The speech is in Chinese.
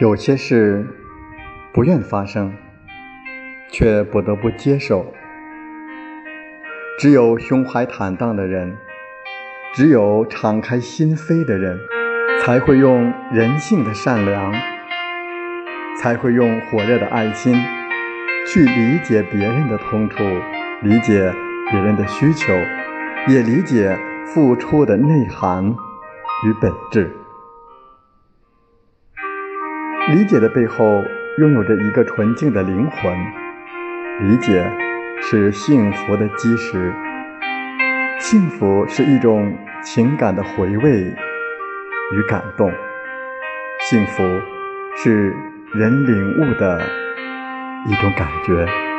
有些事不愿发生，却不得不接受。只有胸怀坦荡的人，只有敞开心扉的人，才会用人性的善良，才会用火热的爱心，去理解别人的痛楚，理解别人的需求，也理解付出的内涵与本质。理解的背后拥有着一个纯净的灵魂，理解是幸福的基石。幸福是一种情感的回味与感动，幸福是人领悟的一种感觉。